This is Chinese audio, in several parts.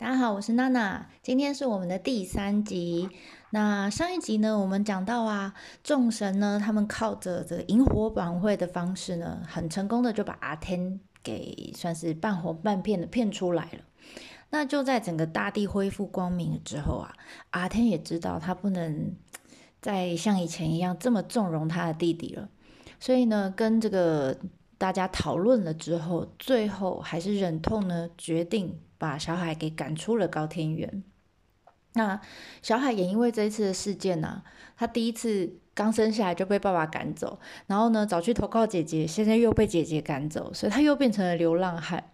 大家好，我是娜娜，今天是我们的第三集。那上一集呢，我们讲到啊，众神呢，他们靠着这萤火晚会的方式呢，很成功的就把阿天给算是半红半骗的骗出来了。那就在整个大地恢复光明之后啊，阿天也知道他不能再像以前一样这么纵容他的弟弟了，所以呢，跟这个大家讨论了之后，最后还是忍痛呢，决定把小海给赶出了高天原。那小海也因为这一次的事件呢，他第一次刚生下来就被爸爸赶走，然后呢早去投靠姐姐，现在又被姐姐赶走，所以他又变成了流浪汉。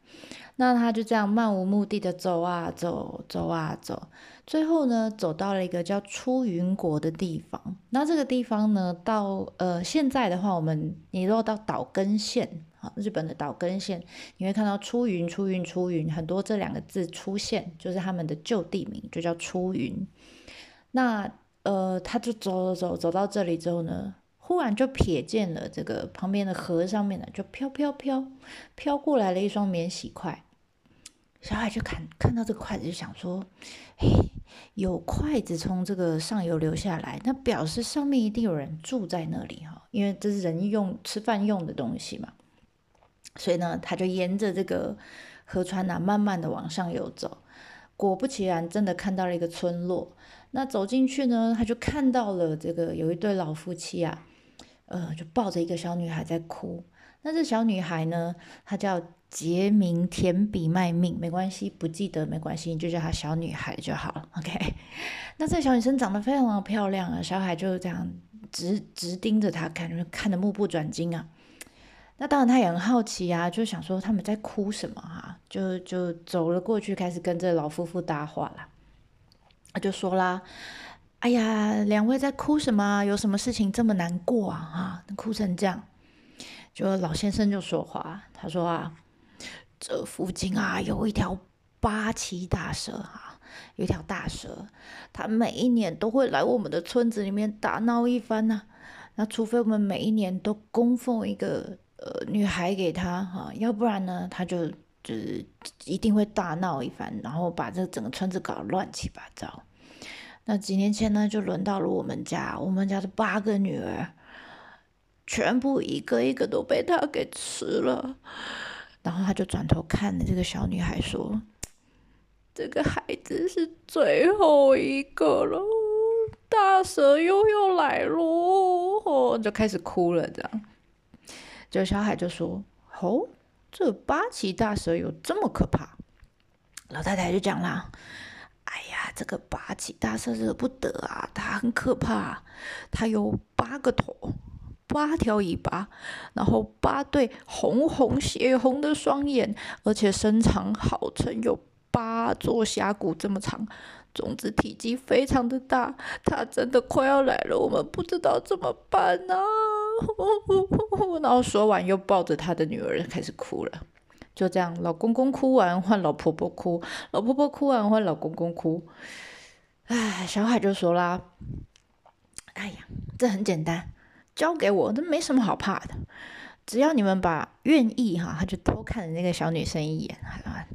那他就这样漫无目的的走啊走，走啊走，最后呢走到了一个叫出云国的地方。那这个地方呢，到呃现在的话，我们你如果到岛根县。日本的岛根县，你会看到出云、出云、出云，很多这两个字出现，就是他们的旧地名，就叫出云。那呃，他就走走走走到这里之后呢，忽然就瞥见了这个旁边的河上面呢，就飘飘飘飘过来了一双免洗筷。小海就看看到这个筷子，就想说：“嘿，有筷子从这个上游流下来，那表示上面一定有人住在那里哈，因为这是人用吃饭用的东西嘛。”所以呢，他就沿着这个河川呐，慢慢的往上游走。果不其然，真的看到了一个村落。那走进去呢，他就看到了这个有一对老夫妻啊，呃，就抱着一个小女孩在哭。那这小女孩呢，她叫杰明田比麦命，没关系，不记得没关系，你就叫她小女孩就好了。OK。那这小女生长得非常的漂亮啊，小海就这样直直盯着她看，看得目不转睛啊。那当然，他也很好奇啊，就想说他们在哭什么哈，就就走了过去，开始跟这老夫妇搭话了。他就说啦：“哎呀，两位在哭什么？有什么事情这么难过啊？哈，哭成这样。”就老先生就说话，他说啊：“这附近啊有一条八岐大蛇哈，有一条大蛇，它每一年都会来我们的村子里面打闹一番呢。那除非我们每一年都供奉一个。”女孩给他哈，要不然呢，他就就是一定会大闹一番，然后把这整个村子搞乱七八糟。那几年前呢，就轮到了我们家，我们家的八个女儿，全部一个一个都被他给吃了。然后他就转头看着这个小女孩说：“这个孩子是最后一个了，大蛇又要来喽！”就开始哭了，这样。就小海就说：“哦，这八岐大蛇有这么可怕？”老太太就讲啦：“哎呀，这个八岐大蛇惹不得啊，它很可怕，它有八个头，八条尾巴，然后八对红红血红的双眼，而且身长号称有八座峡谷这么长，种子体积非常的大，它真的快要来了，我们不知道怎么办呢。” 然后说完，又抱着他的女儿开始哭了。就这样，老公公哭完，换老婆婆哭；老婆婆哭完，换老公公哭。哎，小海就说啦：“哎呀，这很简单，交给我，这没什么好怕的。只要你们把愿意哈，他就偷看了那个小女生一眼。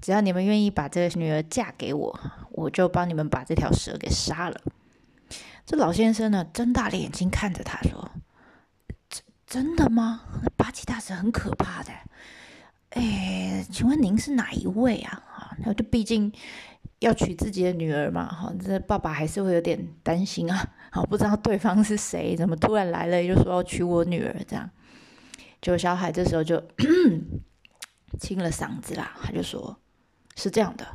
只要你们愿意把这个女儿嫁给我，我就帮你们把这条蛇给杀了。”这老先生呢，睁大了眼睛看着他说。真的吗？八岐大蛇很可怕的。哎，请问您是哪一位啊？哈，那就毕竟要娶自己的女儿嘛，哈，这爸爸还是会有点担心啊。好，不知道对方是谁，怎么突然来了，就说要娶我女儿这样。就小海这时候就 清了嗓子啦，他就说：“是这样的，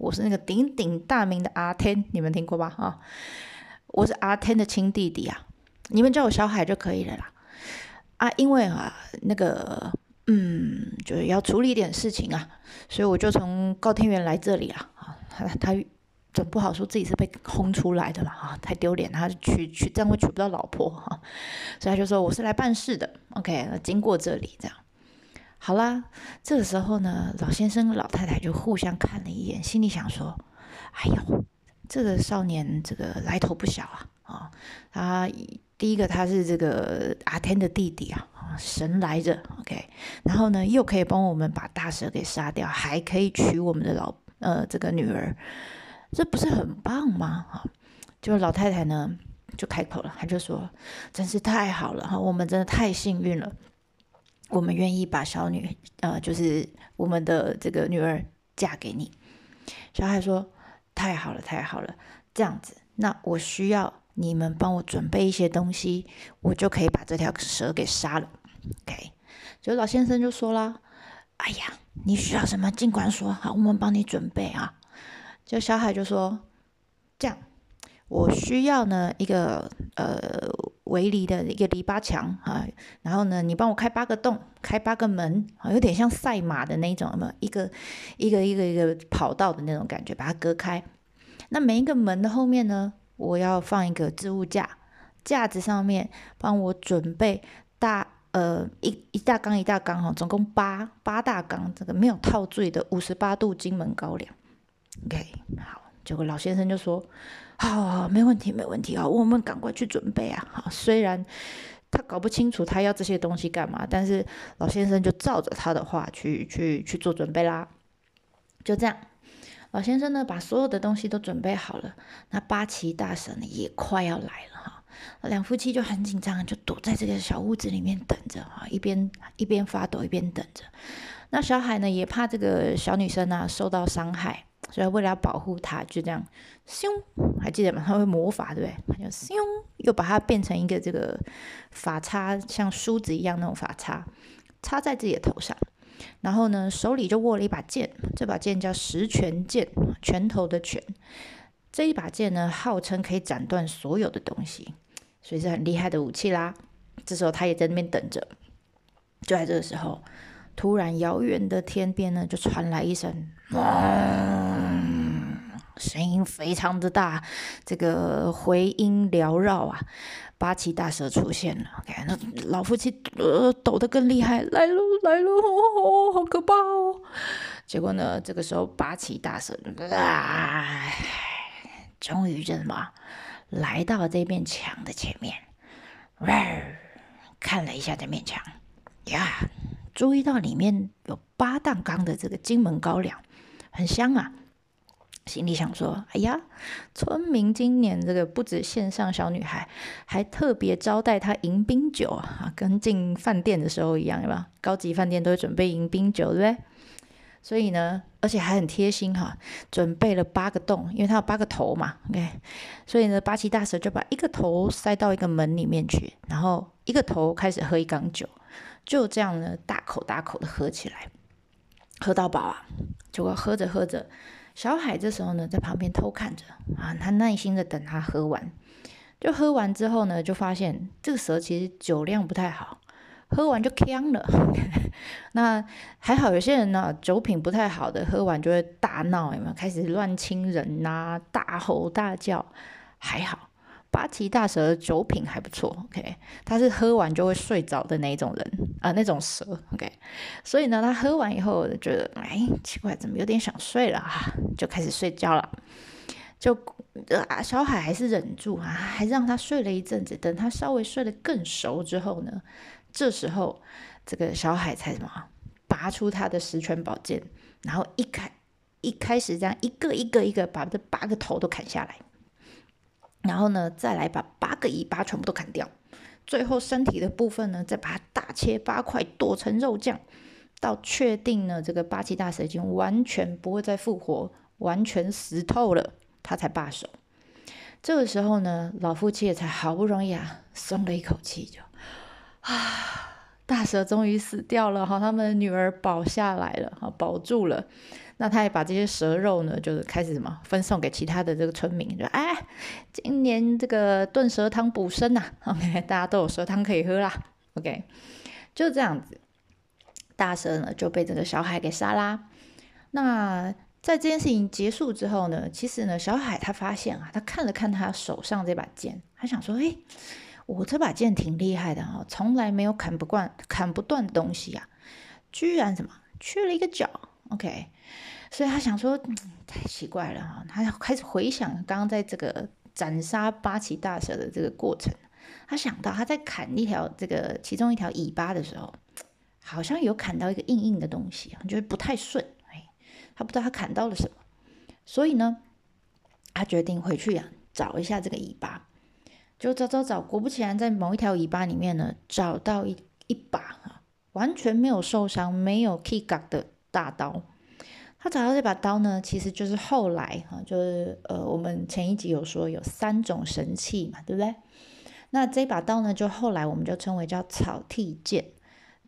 我是那个鼎鼎大名的阿天，你们听过吧？哈，我是阿天的亲弟弟啊，你们叫我小海就可以了啦。”啊，因为啊，那个，嗯，就是要处理一点事情啊，所以我就从高天元来这里啊，啊，他他总不好说自己是被轰出来的嘛，啊，太丢脸，他娶娶这样会娶不到老婆哈，所以他就说我是来办事的，OK，经过这里这样，好啦，这个时候呢，老先生老太太就互相看了一眼，心里想说，哎呦，这个少年这个来头不小啊，啊，他。第一个，他是这个阿天的弟弟啊，神来着，OK，然后呢，又可以帮我们把大蛇给杀掉，还可以娶我们的老呃这个女儿，这不是很棒吗？哈，就老太太呢就开口了，她就说：“真是太好了哈，我们真的太幸运了，我们愿意把小女呃就是我们的这个女儿嫁给你。”小孩说：“太好了，太好了，这样子，那我需要。”你们帮我准备一些东西，我就可以把这条蛇给杀了。OK，所以老先生就说啦：“哎呀，你需要什么尽管说，好，我们帮你准备啊。”就小海就说：“这样，我需要呢一个呃围篱的一个篱笆墙啊，然后呢你帮我开八个洞，开八个门啊，有点像赛马的那种，么一个一个一个一个跑道的那种感觉，把它隔开。那每一个门的后面呢？”我要放一个置物架，架子上面帮我准备大呃一一大缸一大缸哈，总共八八大缸，这个没有套醉的五十八度金门高粱。OK，好，结果老先生就说：“好，好，没问题，没问题啊，我们赶快去准备啊。”好，虽然他搞不清楚他要这些东西干嘛，但是老先生就照着他的话去去去做准备啦。就这样。老先生呢，把所有的东西都准备好了。那八旗大神，也快要来了哈。两夫妻就很紧张，就躲在这个小屋子里面等着哈，一边一边发抖，一边等着。那小海呢，也怕这个小女生啊受到伤害，所以为了要保护她，就这样咻，还记得吗？他会魔法，对不对？他就咻，又把它变成一个这个发叉，像梳子一样那种发叉，插在自己的头上。然后呢，手里就握了一把剑，这把剑叫十拳剑，拳头的拳。这一把剑呢，号称可以斩断所有的东西，所以是很厉害的武器啦。这时候他也在那边等着。就在这个时候，突然遥远的天边呢，就传来一声 “”，声音非常的大，这个回音缭绕啊。八岐大蛇出现了，OK，那老夫妻呃抖得更厉害，来了来了，哦，好可怕哦！结果呢，这个时候八岐大蛇啊，终于这什么来到这面墙的前面，看了一下这面墙，呀，注意到里面有八担缸的这个金门高粱，很香啊。心里想说：“哎呀，村民今年这个不止线上小女孩，还特别招待她迎宾酒啊，跟进饭店的时候一样，对吧？高级饭店都会准备迎宾酒，对不对？所以呢，而且还很贴心哈，准备了八个洞，因为它有八个头嘛，OK。所以呢，八岐大蛇就把一个头塞到一个门里面去，然后一个头开始喝一缸酒，就这样呢，大口大口的喝起来，喝到饱啊！结果喝着喝着。小海这时候呢，在旁边偷看着啊，他耐心的等他喝完。就喝完之后呢，就发现这个蛇其实酒量不太好，喝完就呛了。那还好，有些人呢酒品不太好的，喝完就会大闹，有没有？开始乱亲人呐，大吼大叫。还好。八岐大蛇的酒品还不错，OK，他是喝完就会睡着的那一种人啊，那种蛇，OK，所以呢，他喝完以后觉得，哎，奇怪，怎么有点想睡了啊？就开始睡觉了。就啊，小海还是忍住啊，还让他睡了一阵子。等他稍微睡得更熟之后呢，这时候这个小海才什么，拔出他的十全宝剑，然后一开一开始这样一个一个一个把这八个头都砍下来。然后呢，再来把八个尾巴全部都砍掉，最后身体的部分呢，再把它大切八块，剁成肉酱，到确定呢这个八岐大蛇已经完全不会再复活，完全死透了，他才罢手。这个时候呢，老夫妻也才好不容易啊松了一口气，就啊，大蛇终于死掉了哈，他们的女儿保下来了哈，保住了。那他也把这些蛇肉呢，就是开始什么分送给其他的这个村民，就哎，今年这个炖蛇汤补身呐，OK，大家都有蛇汤可以喝啦，OK，就这样子，大蛇呢就被这个小海给杀啦。那在这件事情结束之后呢，其实呢，小海他发现啊，他看了看他手上这把剑，他想说，哎，我这把剑挺厉害的哈，从来没有砍不惯、砍不断的东西呀，居然什么缺了一个角，OK。所以他想说，太奇怪了哈！他开始回想刚刚在这个斩杀八岐大蛇的这个过程，他想到他在砍一条这个其中一条尾巴的时候，好像有砍到一个硬硬的东西，就是不太顺。哎，他不知道他砍到了什么。所以呢，他决定回去啊找一下这个尾巴，就找找找，果不其然，在某一条尾巴里面呢，找到一一把哈完全没有受伤、没有 k i 的大刀。他找到这把刀呢，其实就是后来哈，就是呃，我们前一集有说有三种神器嘛，对不对？那这把刀呢，就后来我们就称为叫草剃剑。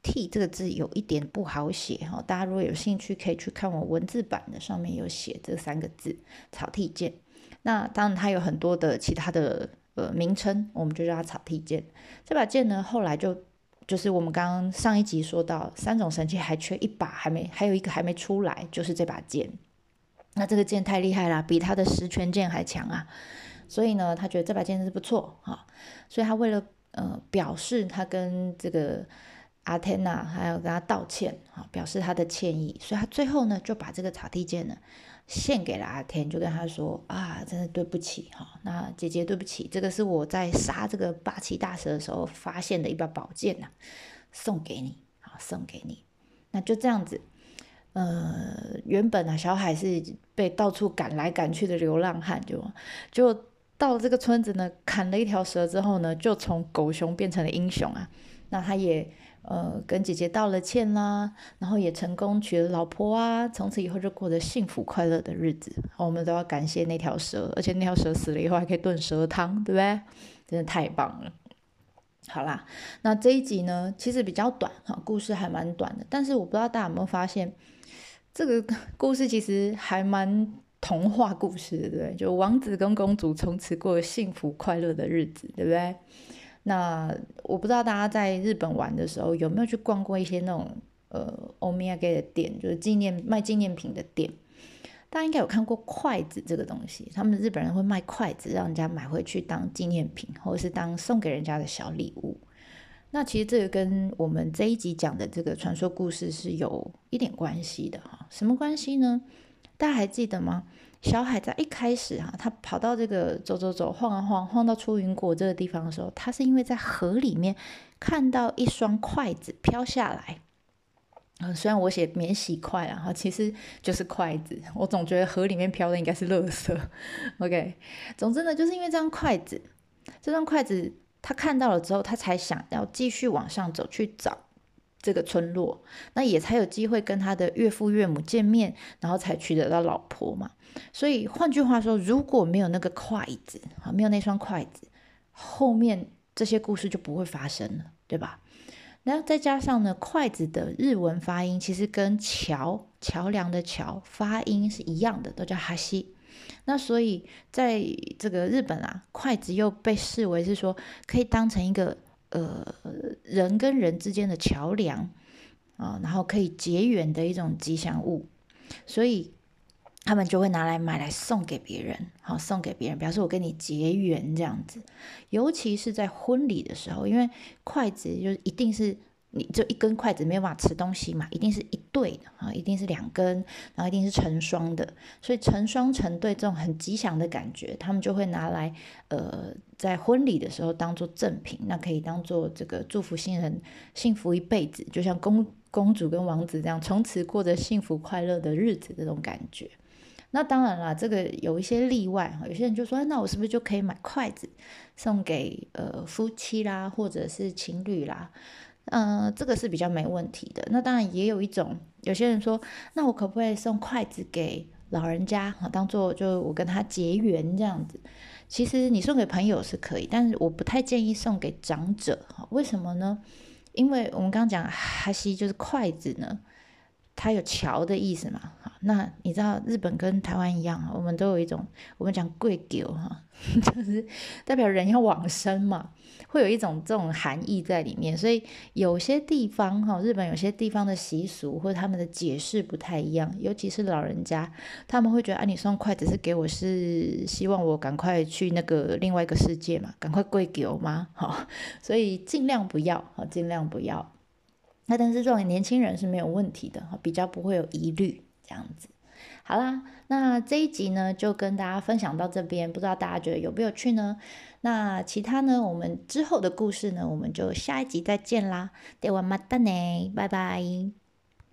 剃这个字有一点不好写哈，大家如果有兴趣，可以去看我文字版的，上面有写这三个字草剃剑。那当然它有很多的其他的呃名称，我们就叫它草剃剑。这把剑呢，后来就。就是我们刚刚上一集说到，三种神器还缺一把，还没还有一个还没出来，就是这把剑。那这个剑太厉害了，比他的十全剑还强啊！所以呢，他觉得这把剑是不错哈，所以他为了呃表示他跟这个阿天娜还有跟他道歉啊，表示他的歉意，所以他最后呢就把这个草地剑呢。献给了阿天，就跟他说啊，真的对不起哈，那姐姐对不起，这个是我在杀这个八岐大蛇的时候发现的一把宝剑呐，送给你，好送给你。那就这样子，呃，原本啊，小海是被到处赶来赶去的流浪汉，就就到了这个村子呢，砍了一条蛇之后呢，就从狗熊变成了英雄啊。那他也。呃，跟姐姐道了歉啦，然后也成功娶了老婆啊，从此以后就过着幸福快乐的日子。我们都要感谢那条蛇，而且那条蛇死了以后还可以炖蛇汤，对不对？真的太棒了。好啦，那这一集呢，其实比较短哈，故事还蛮短的，但是我不知道大家有没有发现，这个 故事其实还蛮童话故事，对不对？就王子跟公主从此过幸福快乐的日子，对不对？那我不知道大家在日本玩的时候有没有去逛过一些那种呃欧米茄的店，就是纪念卖纪念品的店。大家应该有看过筷子这个东西，他们日本人会卖筷子，让人家买回去当纪念品，或者是当送给人家的小礼物。那其实这个跟我们这一集讲的这个传说故事是有一点关系的哈。什么关系呢？大家还记得吗？小海在一开始哈，他跑到这个走走走晃啊晃，晃到出云国这个地方的时候，他是因为在河里面看到一双筷子飘下来。嗯，虽然我写免洗筷啊，哈，其实就是筷子。我总觉得河里面飘的应该是垃圾。OK，总之呢，就是因为这双筷子，这双筷子他看到了之后，他才想要继续往上走去找这个村落，那也才有机会跟他的岳父岳母见面，然后才娶得到老婆嘛。所以换句话说，如果没有那个筷子啊，没有那双筷子，后面这些故事就不会发生了，对吧？然后再加上呢，筷子的日文发音其实跟桥桥梁的桥发音是一样的，都叫哈西。那所以在这个日本啊，筷子又被视为是说可以当成一个呃人跟人之间的桥梁啊，然后可以结缘的一种吉祥物，所以。他们就会拿来买来送给别人，好送给别人，表示我跟你结缘这样子。尤其是在婚礼的时候，因为筷子就一定是你就一根筷子没有办法吃东西嘛，一定是一对的啊，一定是两根，然后一定是成双的，所以成双成对这种很吉祥的感觉，他们就会拿来呃在婚礼的时候当做赠品，那可以当做这个祝福新人幸福一辈子，就像公公主跟王子这样，从此过着幸福快乐的日子这种感觉。那当然啦，这个有一些例外哈。有些人就说，那我是不是就可以买筷子送给呃夫妻啦，或者是情侣啦？嗯，这个是比较没问题的。那当然也有一种，有些人说，那我可不可以送筷子给老人家哈，当做就我跟他结缘这样子？其实你送给朋友是可以，但是我不太建议送给长者哈。为什么呢？因为我们刚刚讲哈西就是筷子呢。它有桥的意思嘛？那你知道日本跟台湾一样，我们都有一种我们讲跪狗哈，就是代表人要往生嘛，会有一种这种含义在里面。所以有些地方哈，日本有些地方的习俗或他们的解释不太一样，尤其是老人家，他们会觉得啊，你送筷子是给我是希望我赶快去那个另外一个世界嘛，赶快跪狗吗？哈，所以尽量不要，哈，尽量不要。那但是作为年轻人是没有问题的哈，比较不会有疑虑这样子。好啦，那这一集呢就跟大家分享到这边，不知道大家觉得有没有趣呢？那其他呢，我们之后的故事呢，我们就下一集再见啦。ではまたね，拜拜。